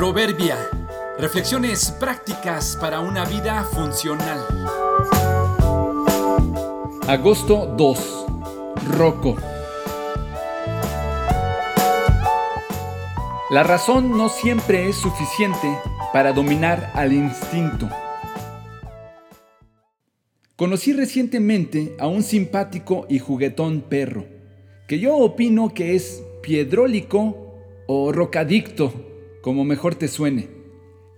Proverbia. Reflexiones prácticas para una vida funcional. Agosto 2. Rocco. La razón no siempre es suficiente para dominar al instinto. Conocí recientemente a un simpático y juguetón perro, que yo opino que es piedrólico o rocadicto, como mejor te suene.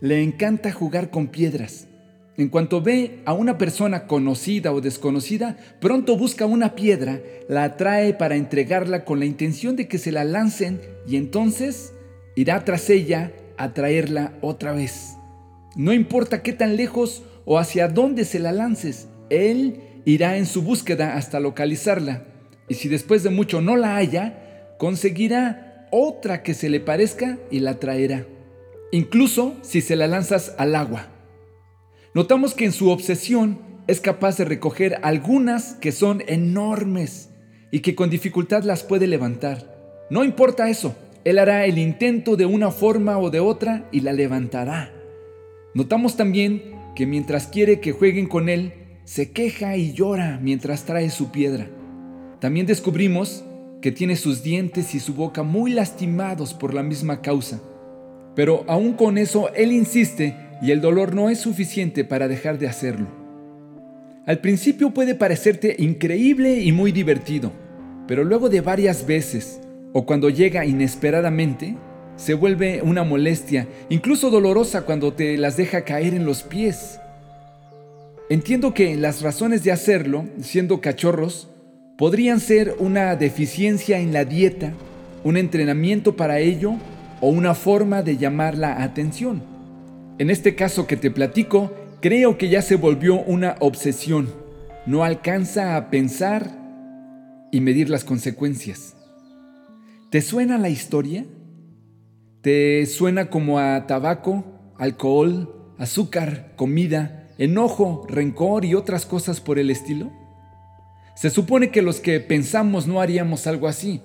Le encanta jugar con piedras. En cuanto ve a una persona conocida o desconocida, pronto busca una piedra, la atrae para entregarla con la intención de que se la lancen y entonces irá tras ella a traerla otra vez. No importa qué tan lejos o hacia dónde se la lances, él irá en su búsqueda hasta localizarla, y si después de mucho no la haya, conseguirá otra que se le parezca y la traerá, incluso si se la lanzas al agua. Notamos que en su obsesión es capaz de recoger algunas que son enormes y que con dificultad las puede levantar. No importa eso, él hará el intento de una forma o de otra y la levantará. Notamos también que mientras quiere que jueguen con él, se queja y llora mientras trae su piedra. También descubrimos que tiene sus dientes y su boca muy lastimados por la misma causa. Pero aún con eso, él insiste y el dolor no es suficiente para dejar de hacerlo. Al principio puede parecerte increíble y muy divertido, pero luego de varias veces, o cuando llega inesperadamente, se vuelve una molestia, incluso dolorosa cuando te las deja caer en los pies. Entiendo que las razones de hacerlo, siendo cachorros, podrían ser una deficiencia en la dieta, un entrenamiento para ello o una forma de llamar la atención. En este caso que te platico, creo que ya se volvió una obsesión. No alcanza a pensar y medir las consecuencias. ¿Te suena la historia? ¿Te suena como a tabaco, alcohol, azúcar, comida, enojo, rencor y otras cosas por el estilo? Se supone que los que pensamos no haríamos algo así,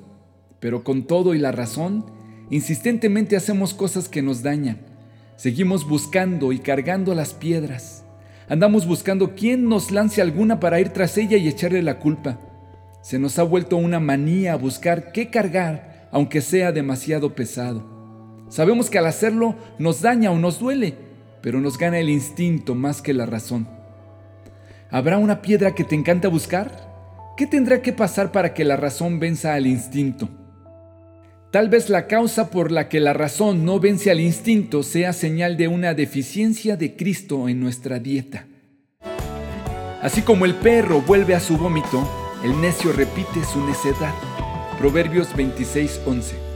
pero con todo y la razón, insistentemente hacemos cosas que nos dañan. Seguimos buscando y cargando las piedras. Andamos buscando quién nos lance alguna para ir tras ella y echarle la culpa. Se nos ha vuelto una manía buscar qué cargar, aunque sea demasiado pesado. Sabemos que al hacerlo nos daña o nos duele, pero nos gana el instinto más que la razón. ¿Habrá una piedra que te encanta buscar? ¿Qué tendrá que pasar para que la razón venza al instinto? Tal vez la causa por la que la razón no vence al instinto sea señal de una deficiencia de Cristo en nuestra dieta. Así como el perro vuelve a su vómito, el necio repite su necedad. Proverbios 26:11